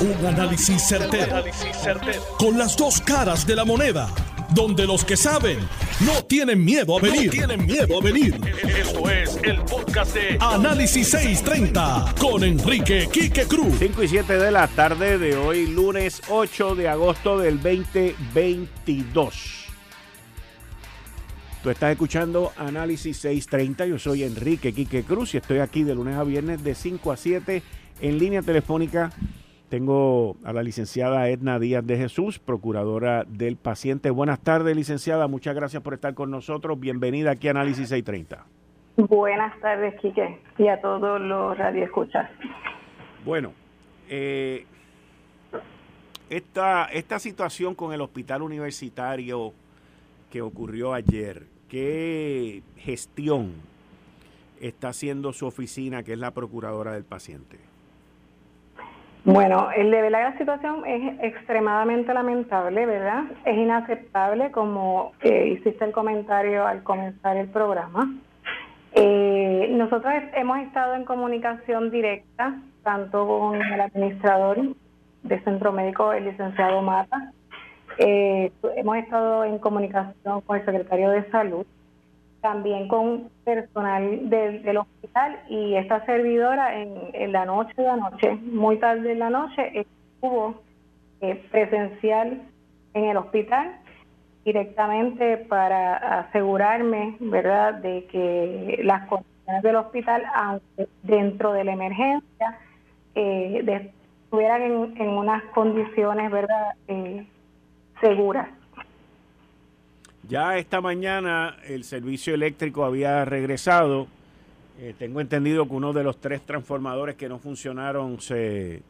Un análisis certero, Con las dos caras de la moneda. Donde los que saben no tienen miedo a venir. tienen miedo a venir. Esto es el podcast de Análisis 630 con Enrique Quique Cruz. 5 y 7 de la tarde de hoy, lunes 8 de agosto del 2022. Tú estás escuchando Análisis 630. Yo soy Enrique Quique Cruz y estoy aquí de lunes a viernes de 5 a 7 en línea telefónica. Tengo a la licenciada Edna Díaz de Jesús, procuradora del paciente. Buenas tardes, licenciada. Muchas gracias por estar con nosotros. Bienvenida aquí a Análisis 630. Buenas tardes, Quique, y a todos los radioescuchas. Bueno, eh, esta, esta situación con el hospital universitario que ocurrió ayer, ¿qué gestión está haciendo su oficina, que es la procuradora del paciente? Bueno, el de la situación es extremadamente lamentable, ¿verdad? Es inaceptable, como eh, hiciste el comentario al comenzar el programa. Eh, nosotros hemos estado en comunicación directa, tanto con el administrador del Centro Médico, el licenciado Mata, eh, hemos estado en comunicación con el secretario de Salud, también con personal del hospital y esta servidora en, la noche de la noche, muy tarde en la noche, estuvo eh, presencial en el hospital directamente para asegurarme, ¿verdad?, de que las condiciones del hospital, aunque dentro de la emergencia, eh, estuvieran en, en, unas condiciones, ¿verdad?, eh, seguras. Ya esta mañana el servicio eléctrico había regresado. Eh, tengo entendido que uno de los tres transformadores que no funcionaron se,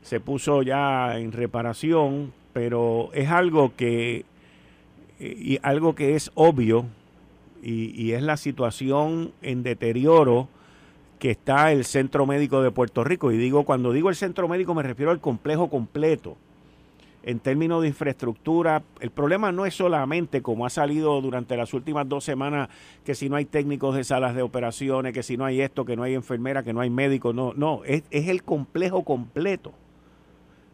se puso ya en reparación, pero es algo que, eh, y algo que es obvio y, y es la situación en deterioro que está el Centro Médico de Puerto Rico. Y digo, cuando digo el Centro Médico me refiero al complejo completo en términos de infraestructura, el problema no es solamente como ha salido durante las últimas dos semanas, que si no hay técnicos de salas de operaciones, que si no hay esto, que no hay enfermera, que no hay médicos, no, no, es, el complejo completo.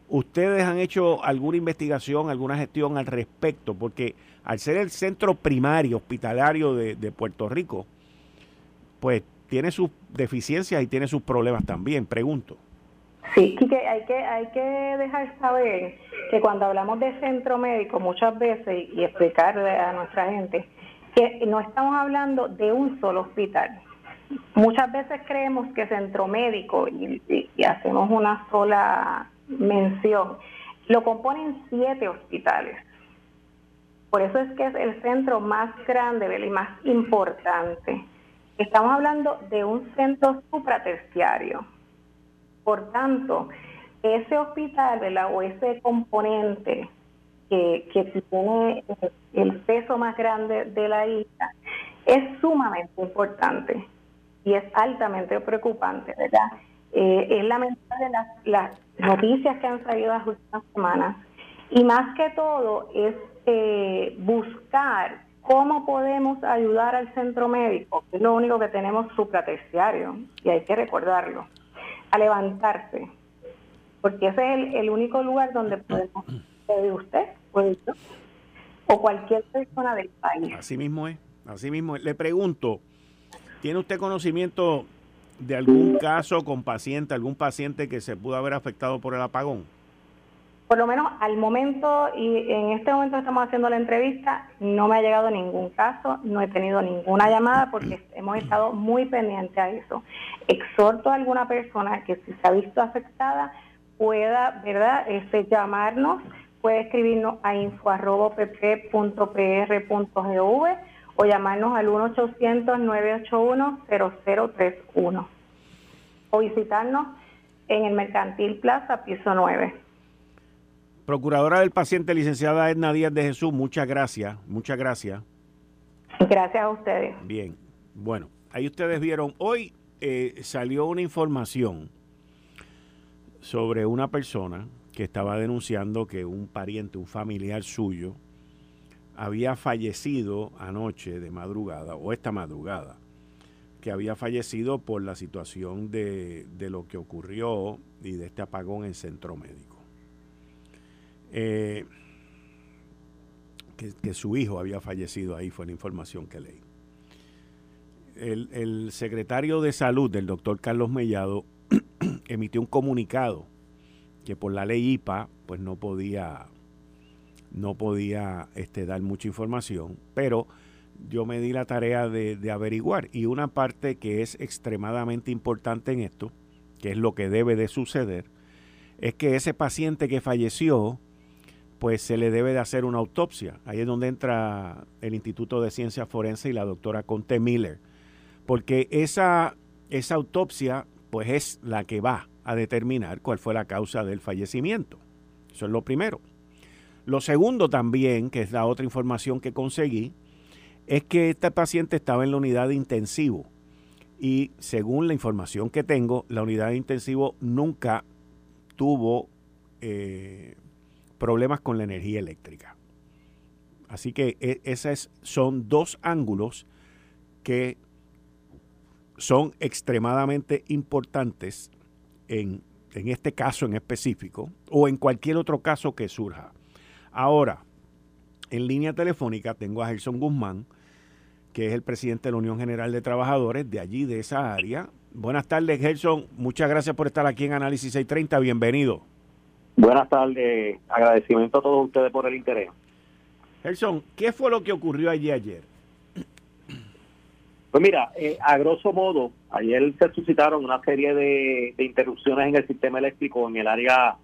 ¿Ustedes han hecho alguna investigación, alguna gestión al respecto? Porque al ser el centro primario hospitalario de, de Puerto Rico, pues tiene sus deficiencias y tiene sus problemas también, pregunto. Sí, que hay que hay que dejar saber que cuando hablamos de centro médico muchas veces y explicarle a nuestra gente que no estamos hablando de un solo hospital. Muchas veces creemos que centro médico y, hacemos una sola mención lo componen siete hospitales. Por eso es que es el centro más grande y más importante. Estamos hablando de un centro supraterciario por tanto, ese hospital o ese componente que, tiene el peso más grande de la isla es sumamente importante y es altamente preocupante, ¿verdad? Eh, es lamentable las, las noticias que han salido las últimas semanas y más que todo es eh, buscar cómo podemos ayudar al centro médico, que es lo único que tenemos supraterciario y hay que recordarlo a levantarse, porque ese es el, único lugar donde podemos, puede usted, puede yo, o cualquier persona del país. Así mismo es, así mismo es. Le pregunto, ¿tiene usted conocimiento de algún caso con paciente, algún paciente que se pudo haber afectado por el apagón? Por lo menos al momento y en este momento estamos haciendo la entrevista, no me ha llegado ningún caso, no he tenido ninguna llamada porque hemos estado muy pendientes a eso. Exhorto a alguna persona que si se ha visto afectada pueda, ¿verdad?, este, llamarnos, puede escribirnos a info.pp.pr.gov o llamarnos al 1-800-981-0031 o visitarnos en el Mercantil Plaza, piso 9. Procuradora del paciente, licenciada Edna Díaz de Jesús, muchas gracias, muchas gracias. Gracias a ustedes. Bien, bueno, ahí ustedes vieron, hoy eh, salió una información sobre una persona que estaba denunciando que un pariente, un familiar suyo, había fallecido anoche de madrugada o esta madrugada que había fallecido por la situación de, lo que ocurrió y de este apagón en centro médico. Eh, que, su hijo había fallecido ahí, fue la información que leí. El, el secretario de salud del doctor Carlos Mellado emitió un comunicado que por la ley IPA pues no podía no podía este, dar mucha información, pero yo me di la tarea de, averiguar y una parte que es extremadamente importante en esto, que es lo que debe de suceder, es que ese paciente que falleció, pues se le debe de hacer una autopsia. Ahí es donde entra el Instituto de Ciencias Forense y la doctora Conte Miller, porque esa, esa autopsia pues es la que va a determinar cuál fue la causa del fallecimiento. Eso es lo primero. Lo segundo también, que es la otra información que conseguí, es que este paciente estaba en la unidad de intensivo y según la información que tengo, la unidad de intensivo nunca tuvo eh, problemas con la energía eléctrica. Así que e, esos son dos ángulos que son extremadamente importantes en, en este caso en específico o en cualquier otro caso que surja. Ahora, en línea telefónica tengo a Gerson Guzmán, que es el presidente de la Unión General de Trabajadores de allí, de esa área. Buenas tardes, Gerson. Muchas gracias por estar aquí en Análisis 630. Bienvenido. Buenas tardes. Agradecimiento a todos ustedes por el interés. Gerson, ¿qué fue lo que ocurrió allí ayer? Pues mira, eh, a grosso modo, ayer se suscitaron una serie de, interrupciones en el sistema eléctrico en el área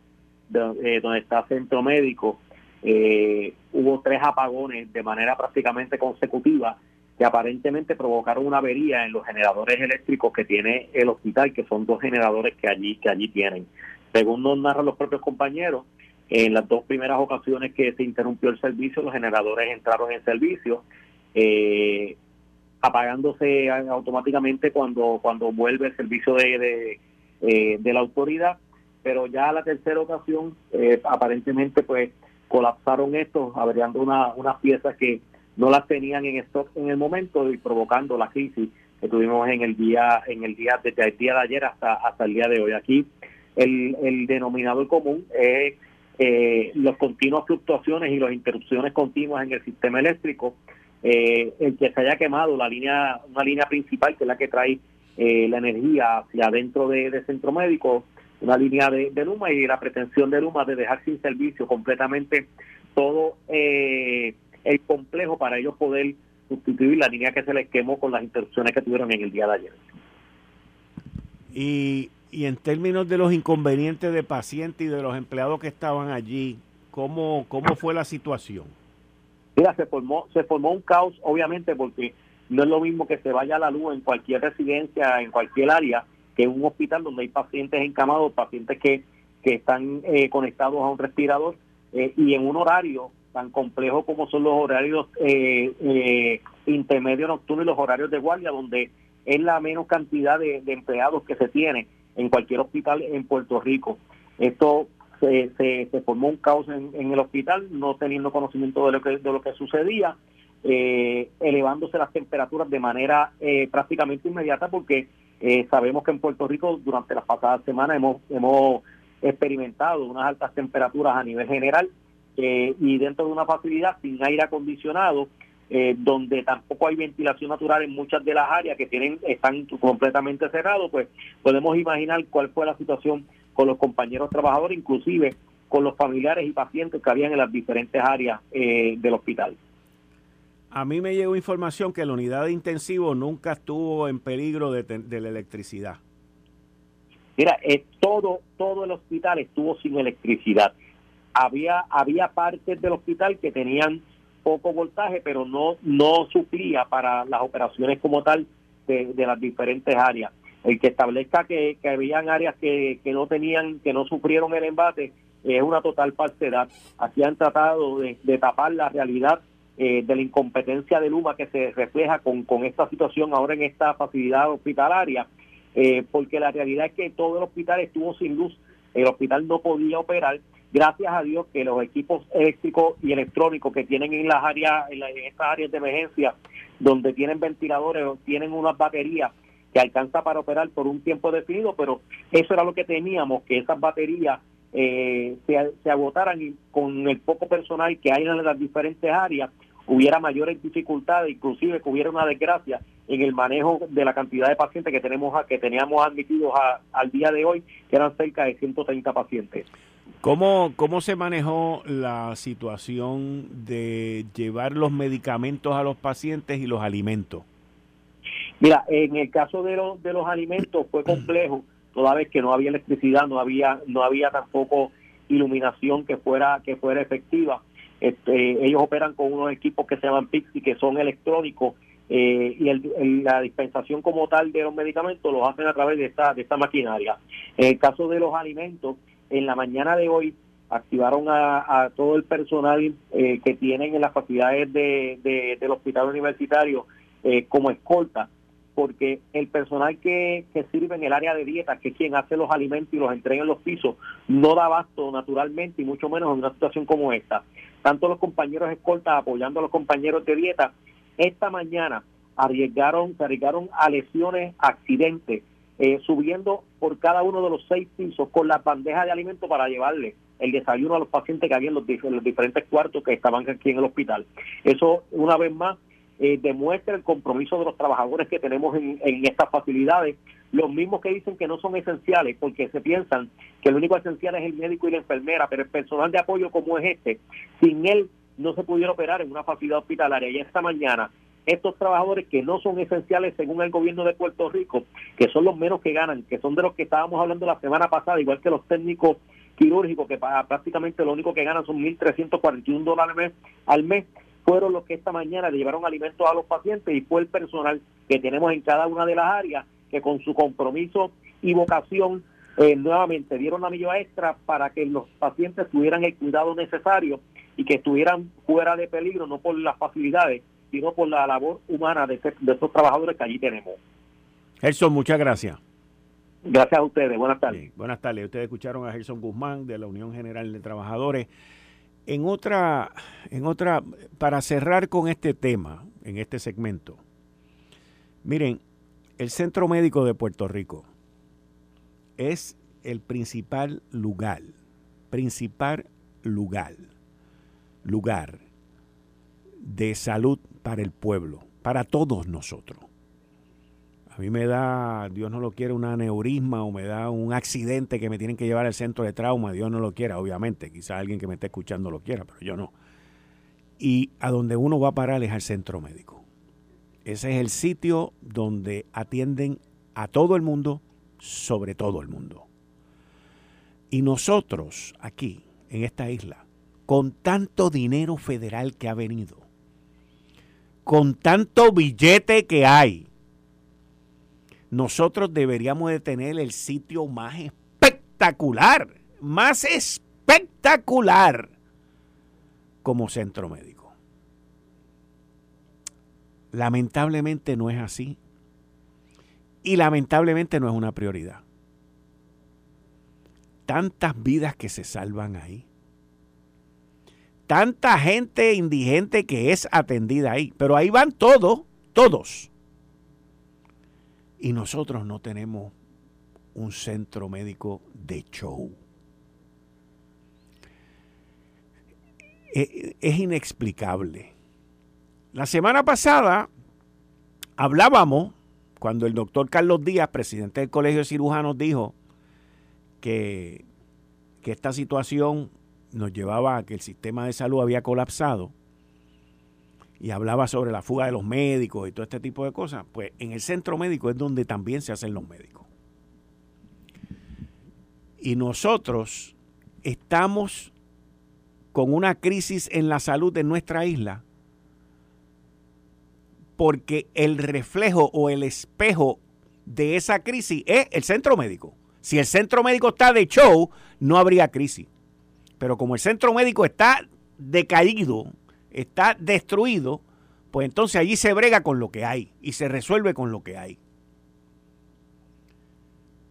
eh, donde está Centro Médico eh, hubo tres apagones de manera prácticamente consecutiva que aparentemente provocaron una avería en los generadores eléctricos que tiene el hospital, que son dos generadores que allí que allí tienen. Según nos narran los propios compañeros, en las dos primeras ocasiones que se interrumpió el servicio, los generadores entraron en servicio, eh, apagándose automáticamente cuando cuando vuelve el servicio de, de, eh, de la autoridad, pero ya la tercera ocasión, eh, aparentemente, pues colapsaron estos, abriendo una, unas piezas que no las tenían en stock en el momento y provocando la crisis que tuvimos en el día en el día desde el día de ayer hasta hasta el día de hoy. Aquí el, el denominador común es eh, las continuas fluctuaciones y las interrupciones continuas en el sistema eléctrico eh, el que se haya quemado la línea una línea principal que es la que trae eh, la energía hacia adentro de, de centro médico una línea de, Luma y la pretensión de Luma de dejar sin servicio completamente todo eh, el complejo para ellos poder sustituir la línea que se les quemó con las interrupciones que tuvieron en el día de ayer. Y, y en términos de los inconvenientes de pacientes y de los empleados que estaban allí, ¿cómo, cómo fue la situación? Mira, se formó, se formó un caos, obviamente, porque no es lo mismo que se vaya la luz en cualquier residencia, en cualquier área, que es un hospital donde hay pacientes encamados, pacientes que, que están eh, conectados a un respirador eh, y en un horario tan complejo como son los horarios eh, intermedios nocturnos y los horarios de guardia, donde es la menos cantidad de, empleados que se tiene en cualquier hospital en Puerto Rico. Esto se, se, formó un caos en, el hospital, no teniendo conocimiento de lo que, de lo que sucedía, elevándose las temperaturas de manera prácticamente inmediata porque eh, sabemos que en Puerto Rico durante las pasadas semanas hemos, hemos experimentado unas altas temperaturas a nivel general eh, y dentro de una facilidad sin aire acondicionado, eh, donde tampoco hay ventilación natural en muchas de las áreas que tienen están completamente cerrados, pues podemos imaginar cuál fue la situación con los compañeros trabajadores, inclusive con los familiares y pacientes que habían en las diferentes áreas del hospital a mí me llegó información que la unidad de intensivo nunca estuvo en peligro de, la electricidad. Mira, eh, todo todo el hospital estuvo sin electricidad. Había había partes del hospital que tenían poco voltaje, pero no no suplía para las operaciones como tal de, las diferentes áreas. El que establezca que, que habían áreas que, que no tenían, que no sufrieron el embate, es una total falsedad. Aquí han tratado de, tapar la realidad eh, de la incompetencia de Luma que se refleja con, con esta situación ahora en esta facilidad hospitalaria, eh, porque la realidad es que todo el hospital estuvo sin luz, el hospital no podía operar, gracias a Dios que los equipos eléctricos y electrónicos que tienen en las áreas, en, estas áreas de emergencia, donde tienen ventiladores, tienen unas baterías que alcanza para operar por un tiempo definido, pero eso era lo que teníamos, que esas baterías eh, se, agotaran y con el poco personal que hay en las diferentes áreas hubiera mayores dificultades, inclusive que hubiera una desgracia en el manejo de la cantidad de pacientes que tenemos que teníamos admitidos al día de hoy, que eran cerca de 130 pacientes. ¿Cómo, ¿Cómo se manejó la situación de llevar los medicamentos a los pacientes y los alimentos? Mira, en el caso de, los de los alimentos fue complejo, toda vez que no había electricidad, no había no había tampoco iluminación que fuera que fuera efectiva. Este, ellos operan con unos equipos que se llaman Pixi, que son electrónicos, eh, y el, la dispensación como tal de los medicamentos los hacen a través de esta, de esta maquinaria. En el caso de los alimentos, en la mañana de hoy activaron a, todo el personal eh, que tienen en las facilidades de, del hospital universitario eh, como escolta, porque el personal que, que sirve en el área de dieta, que es quien hace los alimentos y los entrega en los pisos, no da abasto naturalmente y mucho menos en una situación como esta. Tanto los compañeros escoltas apoyando a los compañeros de dieta, esta mañana arriesgaron, se arriesgaron a lesiones, accidentes, eh, subiendo por cada uno de los seis pisos con la bandeja de alimentos para llevarle el desayuno a los pacientes que había en los, diferentes cuartos que estaban aquí en el hospital. Eso, una vez más, eh, demuestra el compromiso de los trabajadores que tenemos en, en, estas facilidades, los mismos que dicen que no son esenciales, porque se piensan que el único esencial es el médico y la enfermera, pero el personal de apoyo como es este, sin él no se pudiera operar en una facilidad hospitalaria. Y esta mañana, estos trabajadores que no son esenciales según el gobierno de Puerto Rico, que son los menos que ganan, que son de los que estábamos hablando la semana pasada, igual que los técnicos quirúrgicos, que prácticamente lo único que ganan son 1.341 dólares al mes, fueron los que esta mañana le llevaron alimentos a los pacientes y fue el personal que tenemos en cada una de las áreas que con su compromiso y vocación eh, nuevamente dieron la milla extra para que los pacientes tuvieran el cuidado necesario y que estuvieran fuera de peligro, no por las facilidades, sino por la labor humana de, de esos trabajadores que allí tenemos. Gerson, muchas gracias. Gracias a ustedes. Buenas tardes. buenas tardes. Ustedes escucharon a Gerson Guzmán de la Unión General de Trabajadores. En otra, en otra, para cerrar con este tema, en este segmento, miren, el Centro Médico de Puerto Rico es el principal lugar, principal lugar, lugar de salud para el pueblo, para todos nosotros a mí me da, Dios no lo quiere, un aneurisma o me da un accidente que me tienen que llevar al centro de trauma, Dios no lo quiera, obviamente, quizá alguien que me esté escuchando lo quiera, pero yo no. Y a donde uno va a parar es al centro médico. Ese es el sitio donde atienden a todo el mundo, sobre todo el mundo. Y nosotros aquí, en esta isla, con tanto dinero federal que ha venido, con tanto billete que hay, nosotros deberíamos de tener el sitio más espectacular, más espectacular como centro médico. Lamentablemente no es así. Y lamentablemente no es una prioridad. Tantas vidas que se salvan ahí. Tanta gente indigente que es atendida ahí. Pero ahí van todos, todos y nosotros no tenemos un centro médico de show. E, es inexplicable. La semana pasada hablábamos cuando el doctor Carlos Díaz, presidente del Colegio de Cirujanos, dijo que, que esta situación nos llevaba a que el sistema de salud había colapsado y hablaba sobre la fuga de los médicos y todo este tipo de cosas, pues en el centro médico es donde también se hacen los médicos. Y nosotros estamos con una crisis en la salud de nuestra isla porque el reflejo o el espejo de esa crisis es el centro médico. Si el centro médico está de show, no habría crisis. Pero como el centro médico está decaído, está destruido, pues entonces allí se brega con lo que hay y se resuelve con lo que hay.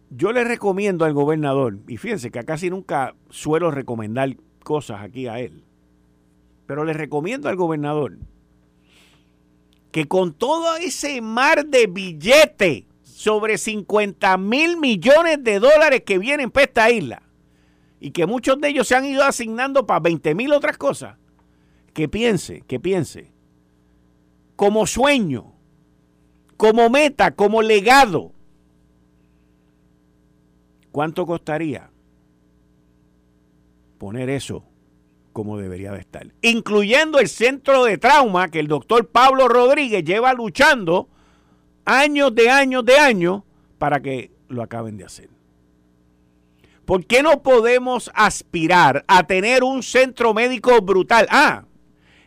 Yo le recomiendo al gobernador, y fíjense que casi nunca suelo recomendar cosas aquí a él, pero le recomiendo al gobernador que con todo ese mar de billete, sobre 50 mil millones de dólares que vienen para esta isla y que muchos de ellos se han ido asignando para 20 mil otras cosas, que piense, que piense, como sueño, como meta, como legado, ¿cuánto costaría poner eso como debería de estar? Incluyendo el centro de trauma que el doctor Pablo Rodríguez lleva luchando años de años de años para que lo acaben de hacer. ¿Por qué no podemos aspirar a tener un centro médico brutal? Ah,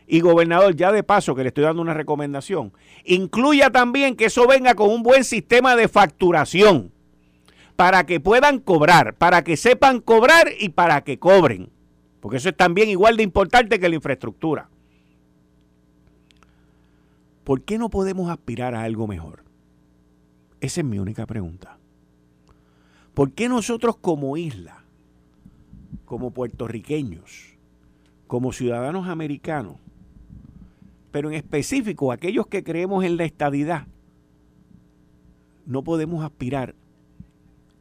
y gobernador, ya de paso que le estoy dando una recomendación, incluya también que eso venga con un buen sistema de facturación para que puedan cobrar, para que sepan cobrar y para que cobren. Porque eso es también igual de importante que la infraestructura. ¿Por qué no podemos aspirar a algo mejor? Esa es mi única pregunta. ¿Por qué nosotros como isla, como puertorriqueños, como ciudadanos americanos, pero en específico aquellos que creemos en la estadidad, no podemos aspirar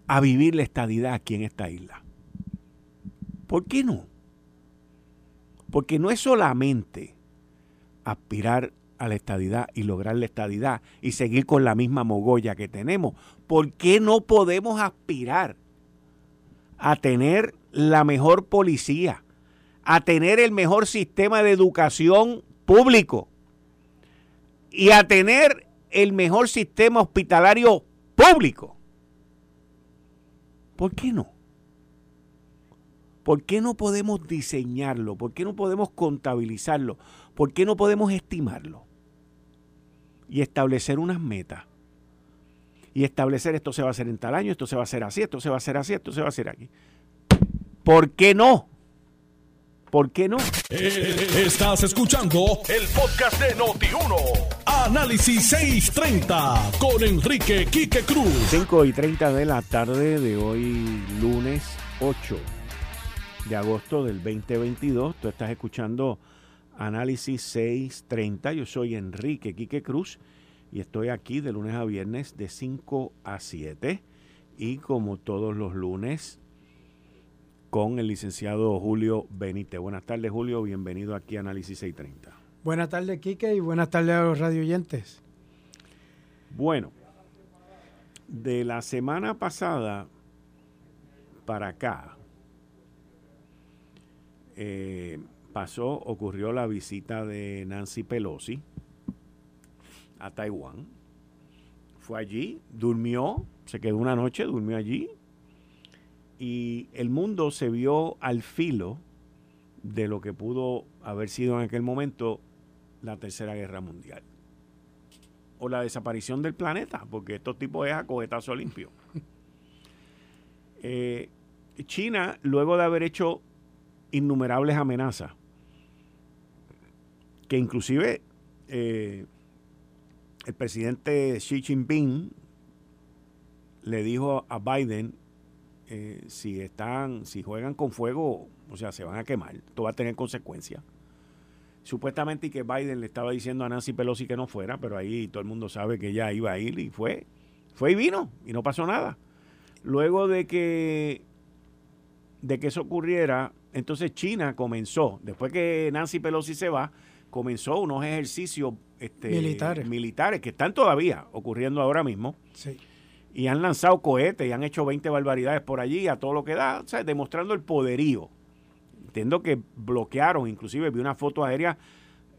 a vivir la estadidad aquí en esta isla? ¿Por qué no? Porque no es solamente aspirar a la estadidad y lograr la estadidad y seguir con la misma mogolla que tenemos. ¿Por qué no podemos aspirar a tener la mejor policía, a tener el mejor sistema de educación público y a tener el mejor sistema hospitalario público? ¿Por qué no? ¿Por qué no podemos diseñarlo? ¿Por qué no podemos contabilizarlo? ¿Por qué no podemos estimarlo? Y establecer unas metas. Y establecer esto se va a hacer en tal año, esto se va a hacer así, esto se va a hacer así, esto se va a hacer aquí. ¿Por qué no? ¿Por qué no? Eh, estás escuchando el podcast de Noti1. Análisis 630 con Enrique Quique Cruz. 5 y 30 de la tarde de hoy, lunes 8 de agosto del 2022. Tú estás escuchando Análisis 630. Yo soy Enrique Quique Cruz y estoy aquí de lunes a viernes de 5 a 7. Y como todos los lunes, con el licenciado Julio Benítez. Buenas tardes, Julio. Bienvenido aquí a Análisis 630. Buenas tardes, Quique, y buenas tardes a los radioyentes. Bueno, de la semana pasada para acá, eh, pasó, ocurrió la visita de Nancy Pelosi a Taiwán. Fue allí, durmió, se quedó una noche, durmió allí. Y el mundo se vio al filo de lo que pudo haber sido en aquel momento la Tercera Guerra Mundial. O la desaparición del planeta, porque estos tipos es a cojetazo limpio. Eh, China, luego de haber hecho innumerables amenazas que inclusive eh, el presidente Xi Jinping le dijo a Biden eh, si están, si juegan con fuego, o sea, se van a quemar, esto va a tener consecuencias. Supuestamente y que Biden le estaba diciendo a Nancy Pelosi que no fuera, pero ahí todo el mundo sabe que ella iba a ir y fue, fue y vino y no pasó nada. Luego de que de que eso ocurriera, entonces China comenzó, después que Nancy Pelosi se va, comenzó unos ejercicios este, militares. que están todavía ocurriendo ahora mismo. Y han lanzado cohetes y han hecho 20 barbaridades por allí, a todo lo que da, demostrando el poderío. Entiendo que bloquearon, inclusive vi una foto aérea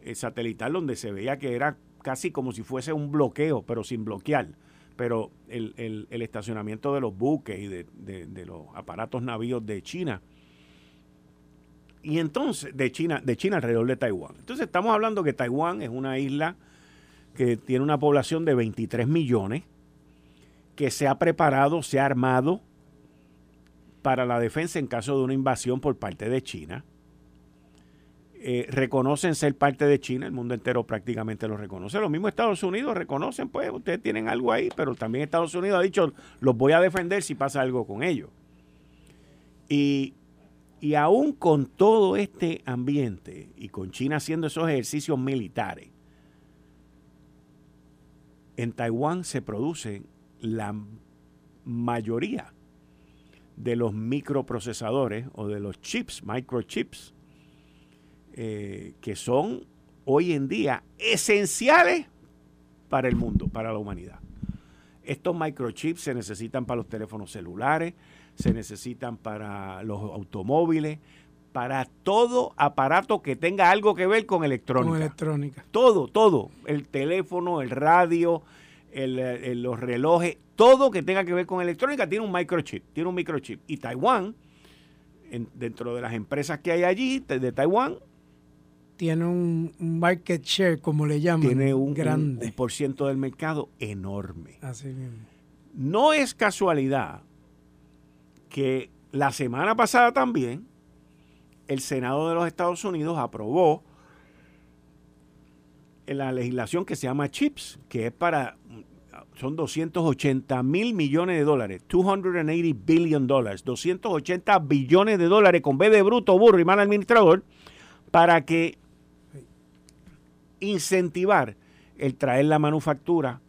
eh, satelital donde se veía que era casi como si fuese un bloqueo, pero sin bloquear. Pero el, estacionamiento de los buques y de, de los aparatos navíos de China y entonces, de China, de China alrededor de Taiwán. Entonces estamos hablando que Taiwán es una isla que tiene una población de 23 millones, que se ha preparado, se ha armado para la defensa en caso de una invasión por parte de China. Eh, reconocen ser parte de China, el mundo entero prácticamente lo reconoce. Los mismos Estados Unidos reconocen, pues ustedes tienen algo ahí, pero también Estados Unidos ha dicho, los voy a defender si pasa algo con ellos. Y y aún con todo este ambiente y con China haciendo esos ejercicios militares, en Taiwán se producen la mayoría de los microprocesadores o de los chips, microchips, eh, que son hoy en día esenciales para el mundo, para la humanidad. Estos microchips se necesitan para los teléfonos celulares, se necesitan para los automóviles, para todo aparato que tenga algo que ver con electrónica. Con electrónica. Todo, todo. El teléfono, el radio, los relojes, todo que tenga que ver con electrónica tiene un microchip, tiene un microchip. Y Taiwán, dentro de las empresas que hay allí, de, Taiwán, tiene un market share, como le llaman, tiene un, grande. Un, por ciento del mercado enorme. Así mismo. No es casualidad que la semana pasada también el Senado de los Estados Unidos aprobó la legislación que se llama CHIPS, que es para, son 280 mil millones de dólares, 280 billion dólares, 280 billones de dólares con B de bruto, burro y mal administrador, para que incentivar el traer la manufactura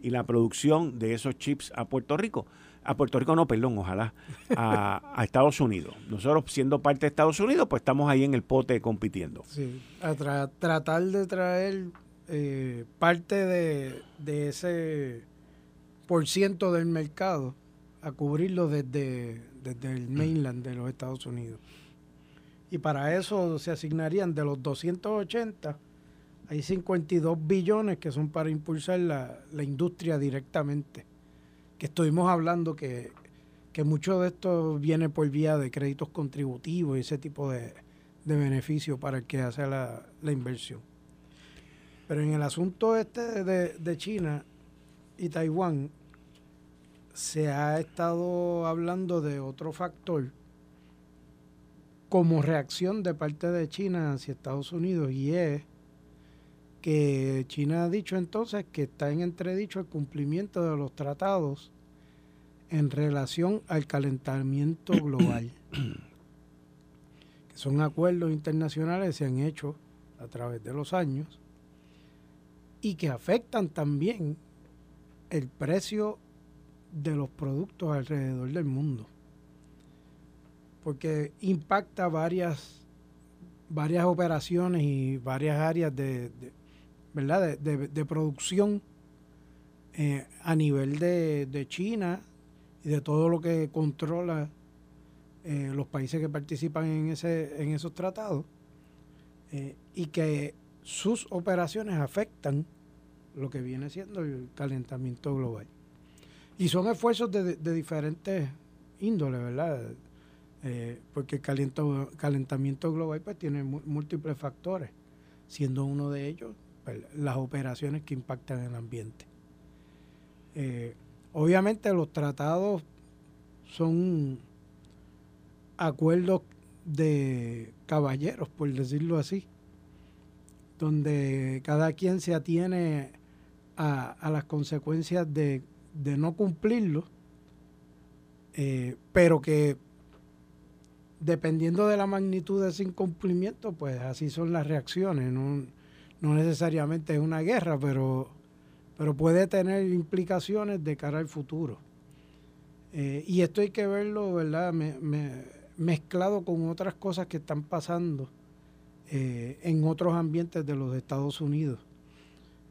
y la producción de esos chips a Puerto Rico a Puerto Rico no, perdón, ojalá, a, Estados Unidos. Nosotros siendo parte de Estados Unidos, pues estamos ahí en el pote compitiendo. Sí, a tratar de traer eh, parte de, ese por ciento del mercado a cubrirlo desde, desde el mainland de los Estados Unidos. Y para eso se asignarían de los 280, hay 52 billones que son para impulsar la, la industria directamente que estuvimos hablando que, mucho de esto viene por vía de créditos contributivos y ese tipo de, de beneficios para el que hace la, inversión. Pero en el asunto este de, de China y Taiwán, se ha estado hablando de otro factor como reacción de parte de China hacia Estados Unidos y es que China ha dicho entonces que está en entredicho el cumplimiento de los tratados en relación al calentamiento global, que son acuerdos internacionales que se han hecho a través de los años y que afectan también el precio de los productos alrededor del mundo, porque impacta varias varias operaciones y varias áreas de, ¿verdad? De, producción eh, a nivel de, China y de todo lo que controla eh, los países que participan en, ese, en esos tratados eh, y que sus operaciones afectan lo que viene siendo el calentamiento global. Y son esfuerzos de, diferentes índoles, ¿verdad? porque el calentamiento global pues tiene múltiples factores, siendo uno de ellos las operaciones que impactan el ambiente. Eh, obviamente los tratados son acuerdos de caballeros, por decirlo así, donde cada quien se atiene a, las consecuencias de, no cumplirlo, eh, pero que dependiendo de la magnitud de ese incumplimiento, pues así son las reacciones. No, no necesariamente es una guerra, pero, pero puede tener implicaciones de cara al futuro. Eh, y esto hay que verlo, ¿verdad? mezclado con otras cosas que están pasando eh, en otros ambientes de los Estados Unidos.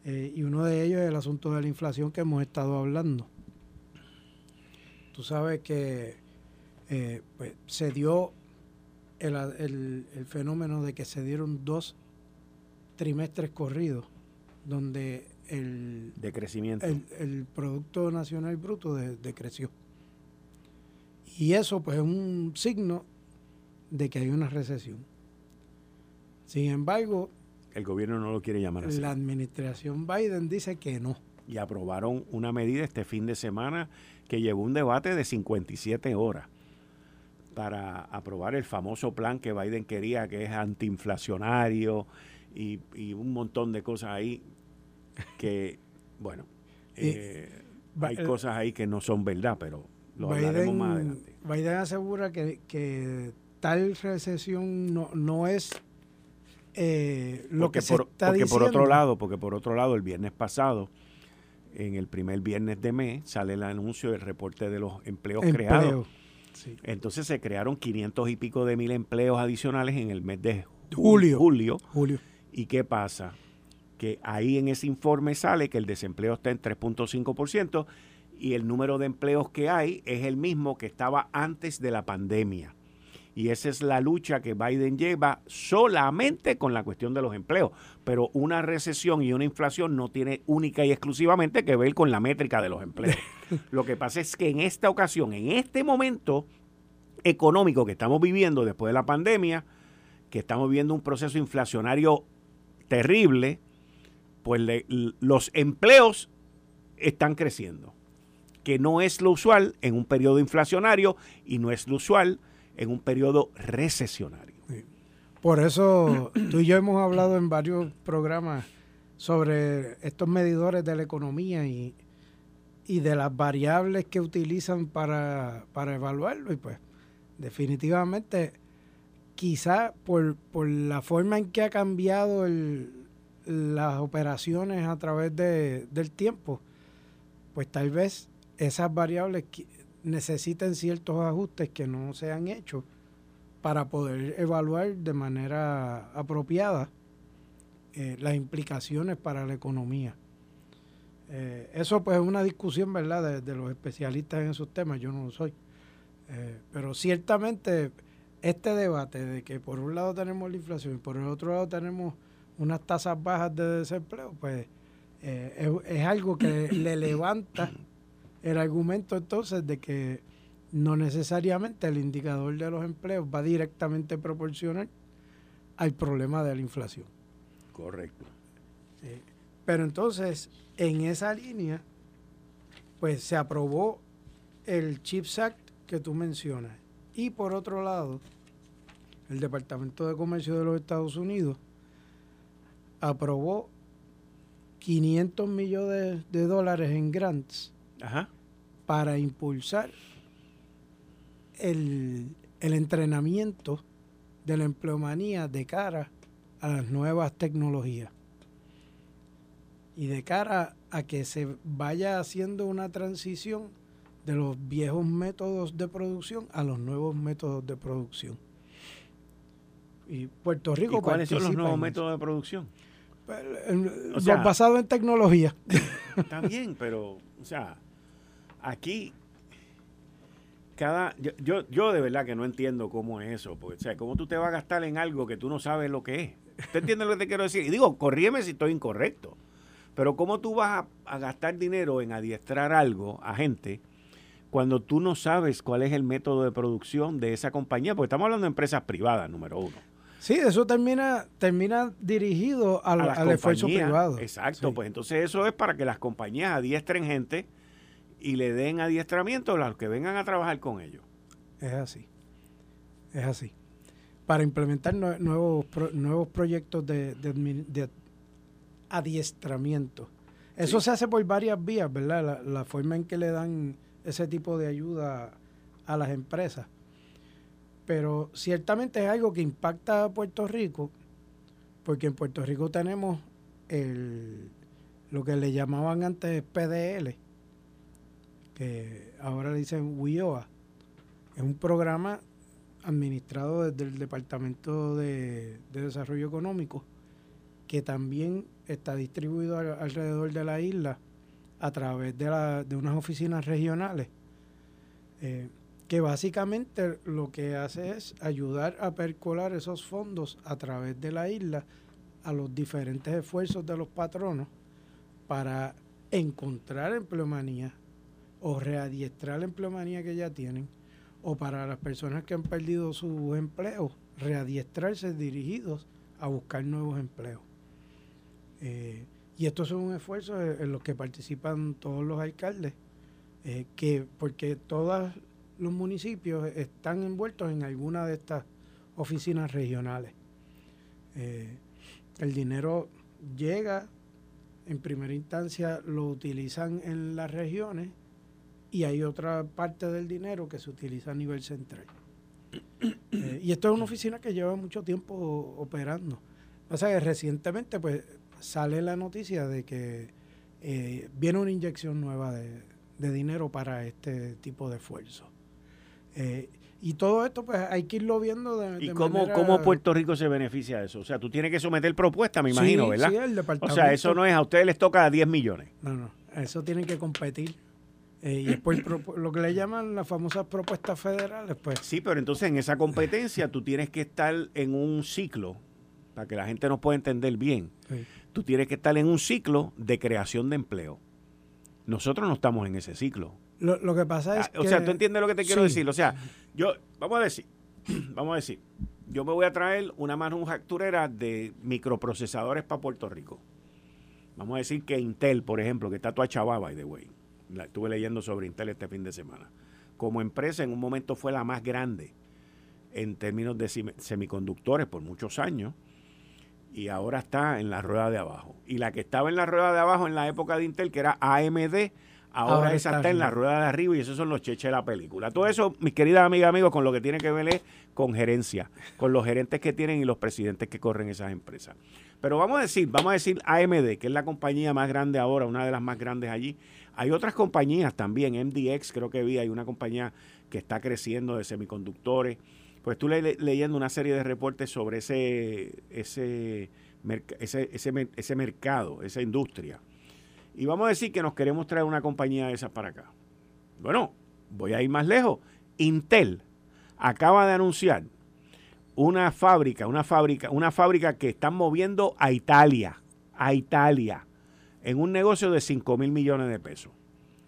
Eh, y uno de ellos es el asunto de la inflación que hemos estado hablando. Tú sabes que pues, se dio el, el fenómeno de que se dieron dos trimestres corridos donde el, decrecimiento. el, Producto Nacional Bruto decreció. Y eso pues es un signo de que hay una recesión. Sin embargo... El gobierno no lo quiere llamar así. La administración Biden dice que no. Y aprobaron una medida este fin de semana que llevó un debate de 57 horas para aprobar el famoso plan que Biden quería, que es antiinflacionario, y, un montón de cosas ahí que, bueno, eh, hay cosas ahí que no son verdad, pero lo hablaremos más adelante. Biden asegura que, tal recesión no, no es eh, lo que se por, está porque por otro lado, porque por otro lado, el viernes pasado en el primer viernes de mes sale el anuncio del reporte de los empleos creados. Entonces se crearon 500 y pico de mil empleos adicionales en el mes de julio. julio. julio. ¿Y qué pasa? Que ahí en ese informe sale que el desempleo está en 3.5% y el número de empleos que hay es el mismo que estaba antes de la pandemia. Y esa es la lucha que Biden lleva solamente con la cuestión de los empleos. Pero una recesión y una inflación no tiene única y exclusivamente que ver con la métrica de los empleos. Lo que pasa es que en esta ocasión, en este momento económico que estamos viviendo después de la pandemia, que estamos viviendo un proceso inflacionario terrible, pues los empleos están creciendo, que no es lo usual en un periodo inflacionario y no es lo usual en un periodo recesionario. Por eso tú y yo hemos hablado en varios programas sobre estos medidores de la economía y, de las variables que utilizan para, evaluarlo. Y pues definitivamente quizá por, la forma en que ha cambiado las operaciones a través del tiempo, pues tal vez esas variables necesitan ciertos ajustes que no se han hecho para poder evaluar de manera apropiada eh, las implicaciones para la economía. Eh, eso pues es una discusión, ¿verdad?, de, los especialistas en esos temas, yo no lo soy. Eh, pero ciertamente este debate de que por un lado tenemos la inflación y por el otro lado tenemos unas tasas bajas de desempleo, pues es, algo que le levanta el argumento entonces de que no necesariamente el indicador de los empleos va directamente proporcional al problema de la inflación. Correcto. Pero entonces, en esa línea, pues se aprobó el CHIPS Act que tú mencionas. Y por otro lado, el Departamento de Comercio de los Estados Unidos aprobó 500 millones de dólares en grants Ajá para impulsar el, entrenamiento de la empleomanía de cara a las nuevas tecnologías y de cara a que se vaya haciendo una transición de los viejos métodos de producción a los nuevos métodos de producción. Y Puerto Rico. cuáles son los nuevos métodos de producción? Pues, basados en tecnología. Está bien, pero, o sea, aquí cada yo, yo, de verdad que no entiendo cómo es eso, porque, o sea, cómo tú te vas a gastar en algo que tú no sabes lo que es. ¿Usted entiende lo que te quiero decir? Y digo, corríeme si estoy incorrecto. Pero cómo tú vas a, gastar dinero en adiestrar algo a gente cuando tú no sabes cuál es el método de producción de esa compañía, porque estamos hablando de empresas privadas, número uno. Sí, eso termina, termina dirigido al, al esfuerzo privado. Exacto, pues entonces eso es para que las compañías adiestren gente y le den adiestramiento a los que vengan a trabajar con ellos. Es así. Es así. Para implementar nuevos, nuevos proyectos de, adiestramiento. Eso se hace por varias vías, ¿verdad? La, forma en que le dan ese tipo de ayuda a las empresas. Pero ciertamente es algo que impacta a Puerto Rico, porque en Puerto Rico tenemos el, lo que le llamaban antes PDL, que ahora le dicen WIOA. Es un programa administrado desde el Departamento de, Desarrollo Económico que también está distribuido alrededor de la isla a través de, unas oficinas regionales, eh, que básicamente lo que hace es ayudar a percolar esos fondos a través de la isla a los diferentes esfuerzos de los patronos para encontrar empleomanía o readiestrar la empleomanía que ya tienen, o para las personas que han perdido sus empleos, readiestrarse dirigidos a buscar nuevos empleos. Eh, y esto es un esfuerzo en los que participan todos los alcaldes, eh, que porque todos los municipios están envueltos en alguna de estas oficinas regionales. Eh, el dinero llega, en primera instancia lo utilizan en las regiones y hay otra parte del dinero que se utiliza a nivel central. Eh, y esto es una oficina que lleva mucho tiempo operando. O sea que recientemente pues sale la noticia de que eh, viene una inyección nueva de, dinero para este tipo de esfuerzo. Eh, y todo esto, pues hay que irlo viendo de, ¿Y cómo, cómo Puerto Rico se beneficia de eso? O sea, tú tienes que someter propuesta, me imagino, ¿verdad? Sí, el departamento. O sea, eso no es a ustedes les toca 10 millones. No, no, eso tienen que competir. Eh, y después lo que le llaman las famosas propuestas federales, pues. Sí, pero entonces en esa competencia tú tienes que estar en un ciclo, para que la gente nos pueda entender bien. Tú tienes que estar en un ciclo de creación de empleo. Nosotros no estamos en ese ciclo. Lo, que pasa es que... Ah, o sea, tú entiendes lo que te quiero decir. O sea, yo, vamos a decir, vamos a decir, yo me voy a traer una manufacturera de microprocesadores para Puerto Rico. Vamos a decir que Intel, por ejemplo, que está toda chavada, by the way. La, estuve leyendo sobre Intel este fin de semana. Como empresa, en un momento fue la más grande en términos de semiconductores por muchos años y ahora está en la rueda de abajo. Y la que estaba en la rueda de abajo en la época de Intel, que era AMD, ahora, esa está, en la rueda de arriba y esos son los cheches de la película. Todo eso, mis queridas amigas amigos, con lo que tiene que ver es con gerencia, con los gerentes que tienen y los presidentes que corren esas empresas. Pero vamos a decir, vamos a decir AMD, que es la compañía más grande ahora, una de las más grandes allí. Hay otras compañías también, MDX creo que vi, hay una compañía que está creciendo de semiconductores pues tú leyendo una serie de reportes sobre ese, ese, ese, ese, mercado, esa industria. Y vamos a decir que nos queremos traer una compañía de esas para acá. Bueno, voy a ir más lejos. Intel acaba de anunciar una fábrica, una fábrica, una fábrica que están moviendo a Italia, a Italia, en un negocio de 5 mil millones de pesos.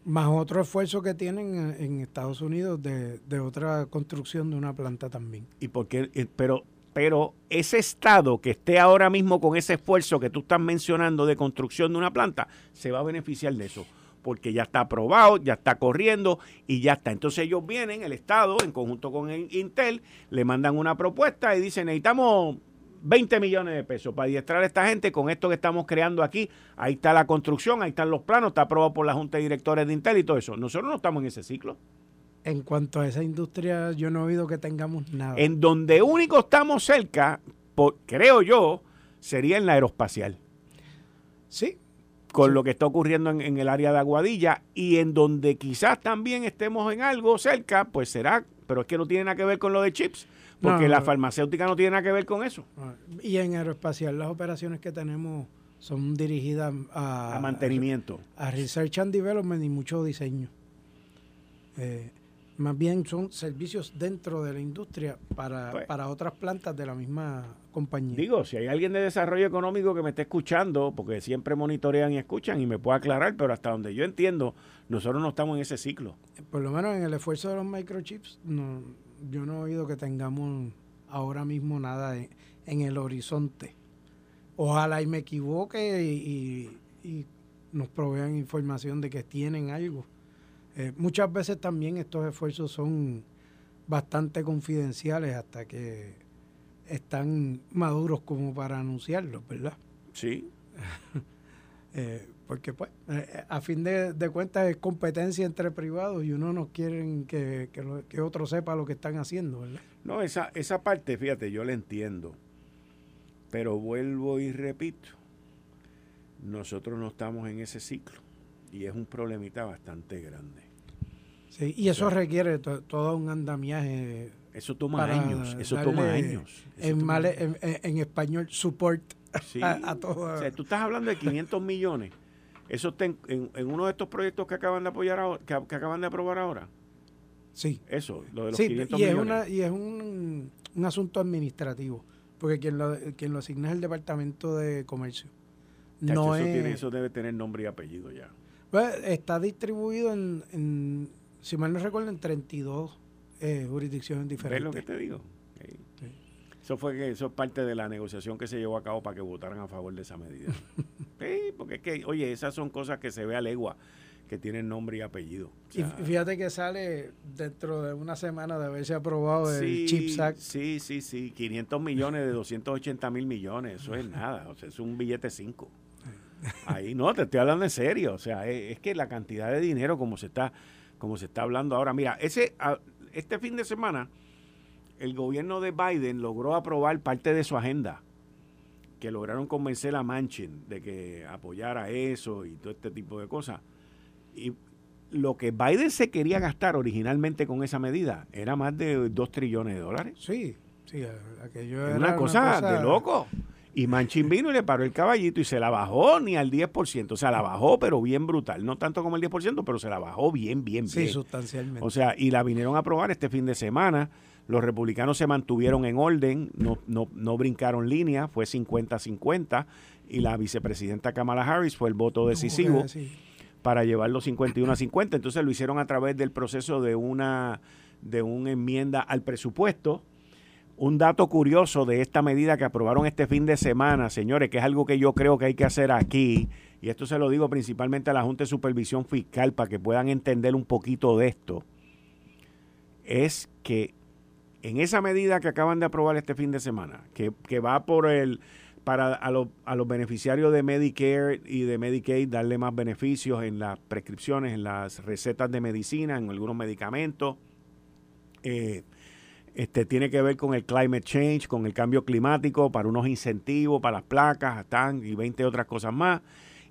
Más otro esfuerzo que tienen en Estados Unidos de, otra construcción de una planta también. ¿Y por eh, Pero, pero ese estado que esté ahora mismo con ese esfuerzo que tú estás mencionando de construcción de una planta, se va a beneficiar de eso. Porque ya está aprobado, ya está corriendo y ya está. Entonces ellos vienen, el Estado, en conjunto con el Intel, le mandan una propuesta y dicen, necesitamos 20 millones de pesos para adiestrar a esta gente con esto que estamos creando aquí. Ahí está la construcción, ahí están los planos, está aprobado por la Junta de Directores de Intel y todo eso. Nosotros no estamos en ese ciclo. En cuanto a esa industria, yo no he oído que tengamos nada. En donde único estamos cerca, creo yo, sería en la aeroespacial. Sí. Con lo que está ocurriendo en, en el área de Aguadilla y en donde quizás también estemos en algo cerca, pues será, pero es que no tiene nada que ver con lo de chips porque la farmacéutica no tiene nada que ver con eso. Y en aeroespacial las operaciones que tenemos son dirigidas a, mantenimiento. A, Research and Development y mucho diseño. Eh, más bien son servicios dentro de la industria para, pues para otras plantas de la misma compañía. Digo, si hay alguien de desarrollo económico que me esté escuchando, porque siempre monitorean y escuchan y me puede aclarar, pero hasta donde yo entiendo, nosotros no estamos en ese ciclo. Por lo menos en el esfuerzo de los microchips, no, yo no he oído que tengamos ahora mismo nada en, el horizonte. Ojalá y me equivoque y, nos provean información de que tienen algo. Eh, muchas veces también estos esfuerzos son bastante confidenciales hasta que están maduros como para anunciarlos, ¿verdad? Sí. eh, porque pues eh, a fin de, cuentas es competencia entre privados y uno no quiere que, que, otro sepa lo que están haciendo, ¿verdad? No, esa, esa parte, fíjate, yo la entiendo. Pero vuelvo y repito, nosotros no estamos en ese ciclo y es un problemita bastante grande. Sí, y eso requiere todo un andamiaje. Eso toma años, eso toma años. en, en, español, support a, todo. O sea, tú estás hablando de 500 millones ¿Eso está en, uno de estos proyectos que acaban de apoyar ahora, que, acaban de aprobar ahora? Sí. Eso, lo de los sí, 500 y Es una, y es un, asunto administrativo, porque quien lo, quien lo asigna es el Departamento de Comercio. no eso, tiene, eso debe tener nombre y apellido ya. Pues, está distribuido en, si mal no recuerdo, en 32 eh, jurisdicciones diferentes. ¿Ves lo que te digo? Eso fue que eso es parte de la negociación que se llevó a cabo para que votaran a favor de esa medida. sí, porque es que, oye, esas son cosas que se ve a legua, que tienen nombre y apellido. y fíjate que sale dentro de una semana de haberse aprobado el Chips Act. Sí, sí, sí, 500 millones de 280 mil millones, eso es nada, o sea, es un billete 5. Ahí no, te estoy hablando en serio, o sea, es, que la cantidad de dinero como se está como se está hablando ahora, mira, ese este fin de semana el gobierno de Biden logró aprobar parte de su agenda que lograron convencer a Manchin de que apoyara eso y todo este tipo de cosas. Y lo que Biden se quería gastar originalmente con esa medida era más de 2 trillones de dólares. Sí, sí, aquello era una cosa, de loco. Y Manchin vino y le paró el caballito y se la bajó ni al 10%. O sea, la bajó, pero bien brutal. No tanto como el 10%, pero se la bajó bien, bien, bien. Sí, sustancialmente. O sea, y la vinieron a aprobar este fin de semana. Los republicanos se mantuvieron en orden, no, no, no brincaron línea, fue 50-50. Y la vicepresidenta Kamala Harris fue el voto decisivo para llevarlo 51 a 50. Entonces lo hicieron a través del proceso de una, de una enmienda al presupuesto. Un dato curioso de esta medida que aprobaron este fin de semana, señores, que es algo que yo creo que hay que hacer aquí, y esto se lo digo principalmente a la Junta de Supervisión Fiscal para que puedan entender un poquito de esto, es que en esa medida que acaban de aprobar este fin de semana, que, va por el para a, a, los beneficiarios de Medicare y de Medicaid darle más beneficios en las prescripciones, en las recetas de medicina, en algunos medicamentos. Eh, este, tiene que ver con el climate change, con el cambio climático, para unos incentivos, para las placas, están y 20 otras cosas más.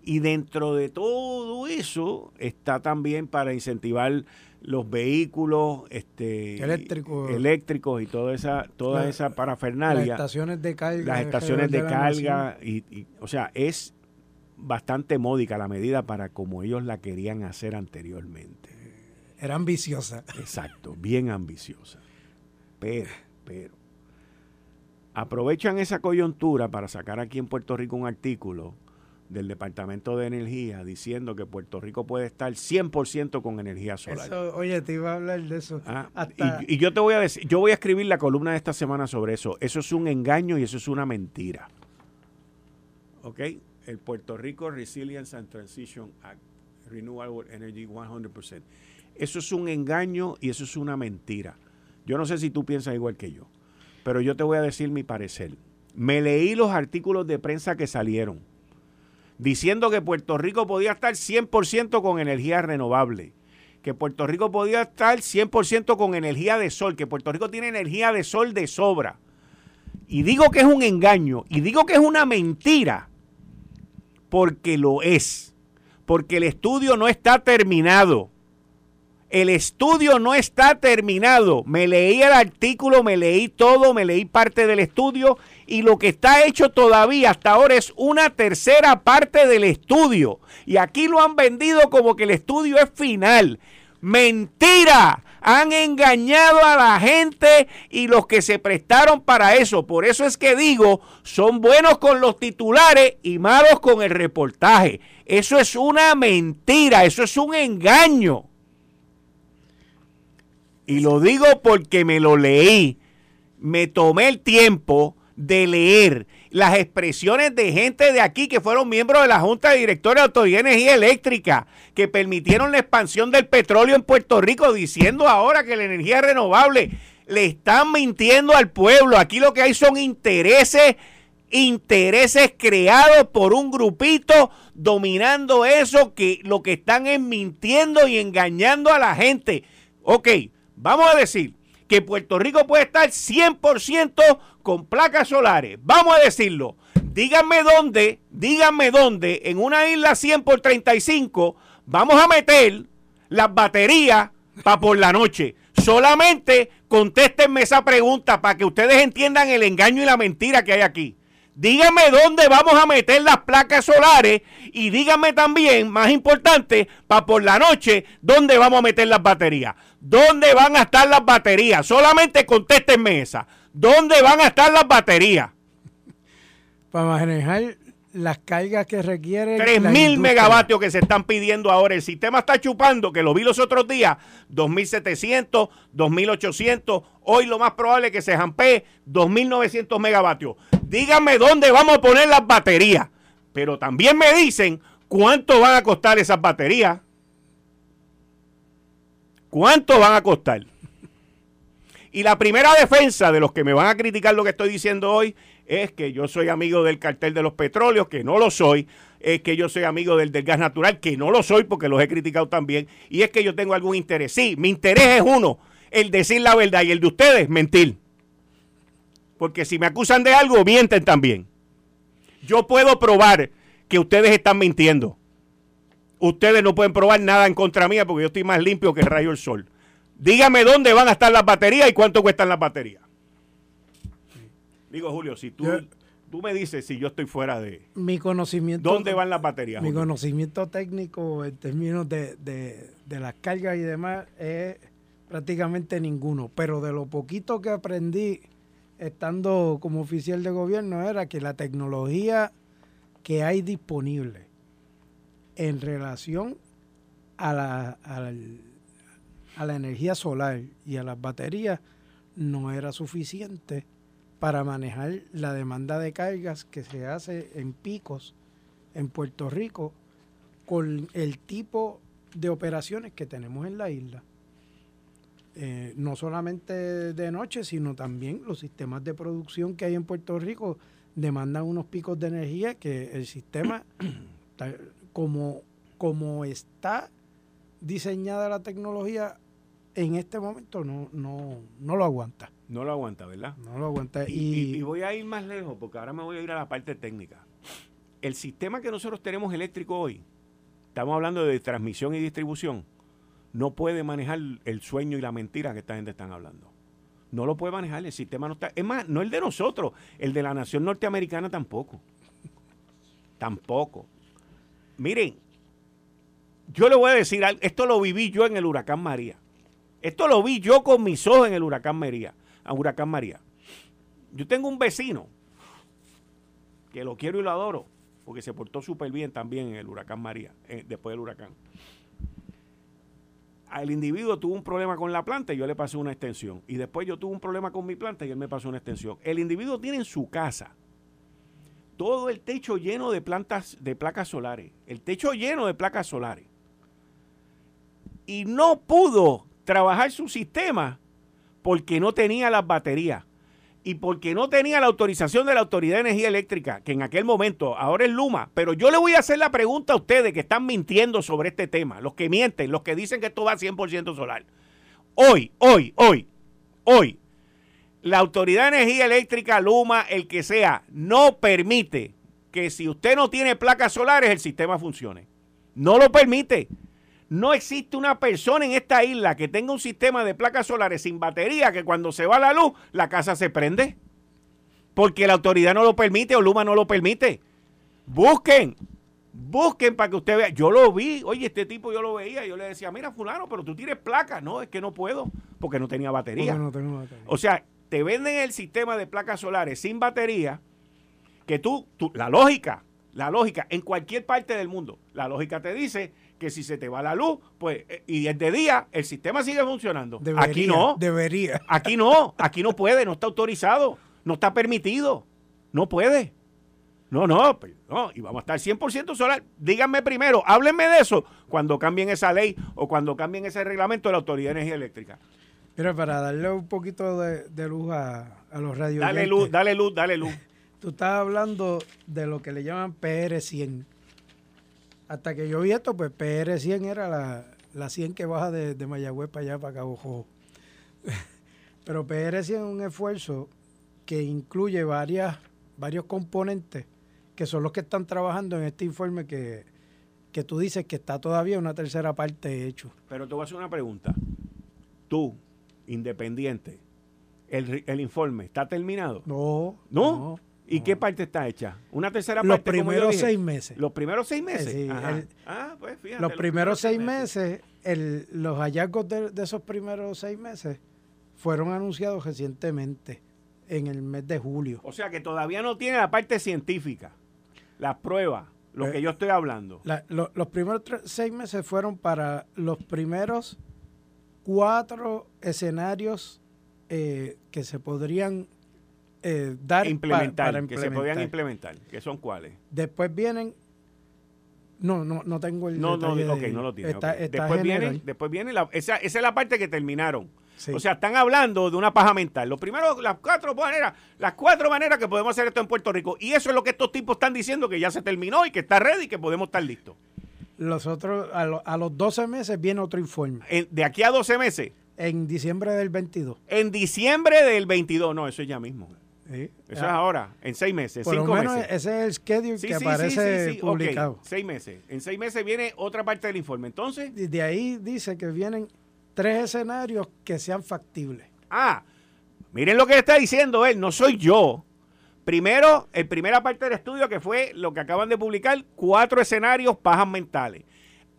Y dentro de todo eso está también para incentivar los vehículos este, eléctricos, eléctricos y toda esa toda esa parafernalia. Las estaciones de carga. Las estaciones de, carga. Y, o sea, es bastante módica la medida para como ellos la querían hacer anteriormente. Era ambiciosa. Exacto, bien ambiciosa. Pero, pero, aprovechan esa coyuntura para sacar aquí en Puerto Rico un artículo del Departamento de Energía diciendo que Puerto Rico puede estar 100% con energía solar. oye, te iba a hablar de eso. Ah, y, yo te voy a decir, yo voy a escribir la columna de esta semana sobre eso. Eso es un engaño y eso es una mentira. ¿Ok? El Puerto Rico Resilience and Transition Act, Renewable Energy 100%. Eso es un engaño y eso es una mentira. Yo no sé si tú piensas igual que yo, pero yo te voy a decir mi parecer. Me leí los artículos de prensa que salieron diciendo que Puerto Rico podía estar 100% con energía renovable, que Puerto Rico podía estar 100% con energía de sol, que Puerto Rico tiene energía de sol de sobra. Y digo que es un engaño, y digo que es una mentira, porque lo es, porque el estudio no está terminado. El estudio no está terminado. Me leí el artículo, me leí todo, me leí parte del estudio y lo que está hecho todavía hasta ahora es una tercera parte del estudio. Y aquí lo han vendido como que el estudio es final. Mentira. Han engañado a la gente y los que se prestaron para eso. Por eso es que digo, son buenos con los titulares y malos con el reportaje. Eso es una mentira, eso es un engaño. Y lo digo porque me lo leí. Me tomé el tiempo de leer las expresiones de gente de aquí que fueron miembros de la Junta de Directores de Autoridad de Energía Eléctrica, que permitieron la expansión del petróleo en Puerto Rico, diciendo ahora que la energía renovable le están mintiendo al pueblo. Aquí lo que hay son intereses, intereses creados por un grupito dominando eso, que lo que están es mintiendo y engañando a la gente. Ok, Vamos a decir que Puerto Rico puede estar 100% con placas solares. Vamos a decirlo. Díganme dónde, díganme dónde, en una isla 100 por 35, vamos a meter las baterías para por la noche. Solamente contéstenme esa pregunta para que ustedes entiendan el engaño y la mentira que hay aquí. Díganme dónde vamos a meter las placas solares y díganme también, más importante, para por la noche, dónde vamos a meter las baterías. ¿Dónde van a estar las baterías? Solamente contéstenme esa. ¿Dónde van a estar las baterías? Para manejar las cargas que requieren. 3.000 megavatios que se están pidiendo ahora. El sistema está chupando, que lo vi los otros días, 2.700, 2.800. Hoy lo más probable es que se jampee 2.900 megavatios. Díganme dónde vamos a poner las baterías. Pero también me dicen cuánto van a costar esas baterías. ¿Cuánto van a costar? Y la primera defensa de los que me van a criticar lo que estoy diciendo hoy es que yo soy amigo del cartel de los petróleos, que no lo soy, es que yo soy amigo del, del gas natural, que no lo soy porque los he criticado también, y es que yo tengo algún interés. Sí, mi interés es uno, el decir la verdad, y el de ustedes, mentir. Porque si me acusan de algo, mienten también. Yo puedo probar que ustedes están mintiendo. Ustedes no pueden probar nada en contra mía porque yo estoy más limpio que el rayo del sol. Dígame dónde van a estar las baterías y cuánto cuestan las baterías. Digo, Julio, si tú, tú me dices si yo estoy fuera de... Mi conocimiento... ¿Dónde van las baterías? Mi conocimiento técnico en términos de, de las cargas y demás es prácticamente ninguno. Pero de lo poquito que aprendí estando como oficial de gobierno era que la tecnología que hay disponible en relación a la, a la, energía solar y a las baterías no era suficiente para manejar la demanda de cargas que se hace en picos en Puerto Rico con el tipo de operaciones que tenemos en la isla. Eh, no solamente de noche, sino también los sistemas de producción que hay en Puerto Rico demandan unos picos de energía que el sistema, como, como está diseñada la tecnología, en este momento no, no, no lo aguanta. No lo aguanta, ¿verdad? No lo aguanta. Y, y, voy a ir más lejos, porque ahora me voy a ir a la parte técnica. El sistema que nosotros tenemos eléctrico hoy, estamos hablando de transmisión y distribución, no puede manejar el sueño y la mentira que esta gente están hablando. No lo puede manejar, el sistema no está. Es más, no el de nosotros, el de la nación norteamericana tampoco. tampoco. Miren, yo le voy a decir algo, esto lo viví yo en el huracán María. Esto lo vi yo con mis ojos en el huracán María. A huracán María. Yo tengo un vecino que lo quiero y lo adoro, porque se portó súper bien también en el huracán María, eh, después del huracán el individuo tuvo un problema con la planta y yo le pasé una extensión. Y después yo tuve un problema con mi planta y él me pasó una extensión. El individuo tiene en su casa todo el techo lleno de plantas, de placas solares. El techo lleno de placas solares. Y no pudo trabajar su sistema porque no tenía las baterías y porque no tenía la autorización de la Autoridad de Energía Eléctrica, que en aquel momento, ahora es Luma, pero yo le voy a hacer la pregunta a ustedes que están mintiendo sobre este tema, los que mienten, los que dicen que esto va 100% solar. Hoy, hoy, hoy, hoy, la Autoridad de Energía Eléctrica, Luma, el que sea, no permite que si usted no tiene placas solares el sistema funcione. No lo permite. No existe una persona en esta isla que tenga un sistema de placas solares sin batería que cuando se va la luz, la casa se prende. Porque la autoridad no lo permite o Luma no lo permite. Busquen, busquen para que usted vea. Yo lo vi, oye, este tipo yo lo veía, yo le decía, mira fulano, pero tú tienes placas. No, es que no puedo, porque no tenía batería. No batería. O sea, te venden el sistema de placas solares sin batería, que tú, tú, la lógica, la lógica, en cualquier parte del mundo, la lógica te dice que si se te va la luz, pues, eh, y es de día, el sistema sigue funcionando. aquí no. Debería. Aquí no, aquí no puede, no está autorizado, no está permitido, no puede. No, no, pues, no, y vamos a estar 100% solar. Díganme primero, háblenme de eso cuando cambien esa ley o cuando cambien ese reglamento de la Autoridad de Energía Eléctrica. Pero para darle un poquito de, luz a, los radios. Dale luz, dale luz, dale luz. Tú estás hablando de lo que le llaman PR100 hasta que yo vi esto, pues PR100 era la, la 100 que baja de, de, Mayagüez para allá, para Cabo Jojo. Pero PR100 es un esfuerzo que incluye varias, varios componentes que son los que están trabajando en este informe que, que tú dices que está todavía una tercera parte hecho. Pero te voy a hacer una pregunta. Tú, independiente, el, el informe, ¿está terminado? No. ¿No? no ¿Y qué parte está hecha? ¿Una tercera parte? Los primeros seis meses. ¿Los primeros seis meses? Sí, ah, pues fíjate. Los, primeros seis meses, el, los hallazgos de, esos primeros seis meses fueron anunciados recientemente, en el mes de julio. O sea que todavía no tiene la parte científica, las pruebas, lo eh, que yo estoy hablando. los primeros seis meses fueron para los primeros cuatro escenarios eh, que se podrían eh, dar implementar, para, que se podían implementar, que son cuáles. Después vienen no, no, no tengo el no, no, ok, no lo tiene. después, viene, después viene la, esa, esa es la parte que terminaron. O sea, están hablando de una paja mental. Los primeros, las cuatro maneras, las cuatro maneras que podemos hacer esto en Puerto Rico. Y eso es lo que estos tipos están diciendo que ya se terminó y que está ready y que podemos estar listos. Los otros, a, a los 12 meses viene otro informe. de aquí a 12 meses. En diciembre del 22. En diciembre del 22, no, eso es ya mismo. Eso es ahora, en seis meses, Por cinco lo menos meses. ese es el schedule que aparece publicado. Seis meses. En seis meses viene otra parte del informe. Entonces. De ahí dice que vienen tres escenarios que sean factibles. Ah, miren lo que está diciendo él, no soy yo. Primero, en primera parte del estudio, que fue lo que acaban de publicar, cuatro escenarios pajas mentales.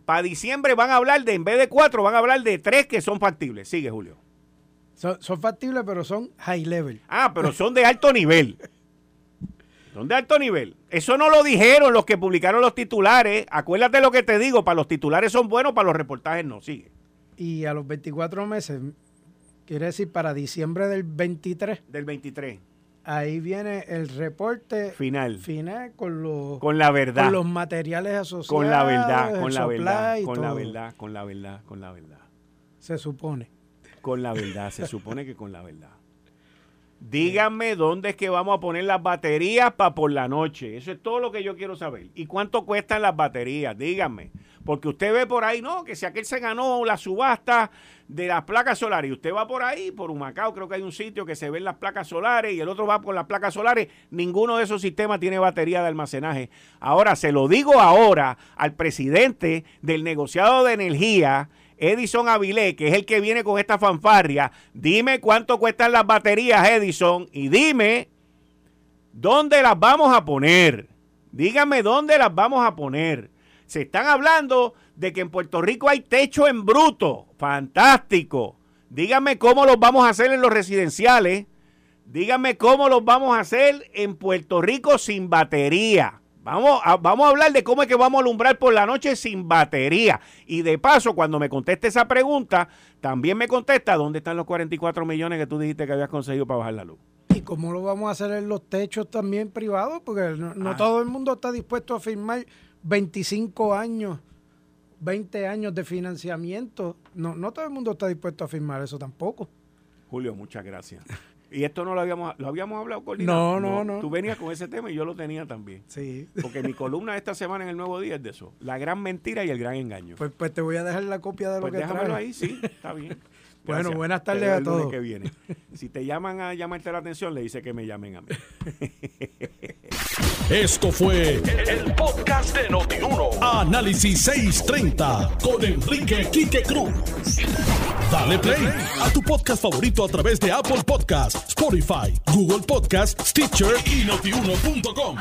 Para diciembre van a hablar de, en vez de cuatro, van a hablar de tres que son factibles. Sigue, Julio. Son, son factibles, pero son high level. Ah, pero son de alto nivel. Son de alto nivel. Eso no lo dijeron los que publicaron los titulares. Acuérdate lo que te digo, para los titulares son buenos, para los reportajes no. Sigue. Y a los 24 meses, quiere decir para diciembre del 23. Del 23 ahí viene el reporte final final con los con la verdad con los materiales asociados con la verdad con la verdad con la verdad con la verdad con la verdad se supone con la verdad se supone que con la verdad. Díganme dónde es que vamos a poner las baterías para por la noche. Eso es todo lo que yo quiero saber. Y cuánto cuestan las baterías díganme. Porque usted ve por ahí, no, que si aquel se ganó la subasta de las placas solares y usted va por ahí, por Humacao, creo que hay un sitio que se ven las placas solares y el otro va por las placas solares, ninguno de esos sistemas tiene batería de almacenaje. Ahora, se lo digo ahora al presidente del negociado de energía, Edison Avilé, que es el que viene con esta fanfarria, dime cuánto cuestan las baterías, Edison, y dime dónde las vamos a poner. Dígame dónde las vamos a poner. Se están hablando de que en Puerto Rico hay techo en bruto. Fantástico. Díganme cómo los vamos a hacer en los residenciales. Díganme cómo los vamos a hacer en Puerto Rico sin batería. Vamos a, vamos a hablar de cómo es que vamos a alumbrar por la noche sin batería. Y de paso, cuando me conteste esa pregunta, también me contesta dónde están los 44 millones que tú dijiste que habías conseguido para bajar la luz. ¿Y cómo lo vamos a hacer en los techos también privados? Porque no, ah. todo el mundo está dispuesto a firmar 25 años, 20 años de financiamiento. No, no todo el mundo está dispuesto a firmar eso tampoco. Julio, muchas gracias. Y esto no lo habíamos, lo habíamos hablado con no, no, no, Tú venías con ese tema y yo lo tenía también. Sí. Porque mi columna esta semana en el Nuevo Día es de eso. La gran mentira y el gran engaño. Pues, pues te voy a dejar la copia de lo pues que déjamelo ahí, sí, está bien. Bueno, buenas tardes a todos. Que viene. Si te llaman a llamarte la atención, le dice que me llamen a mí. Esto fue el, podcast de Notiuno. Análisis 630 con Enrique Quique Cruz. Dale play a tu podcast favorito a través de Apple Podcasts, Spotify, Google Podcasts, Stitcher y notiuno.com.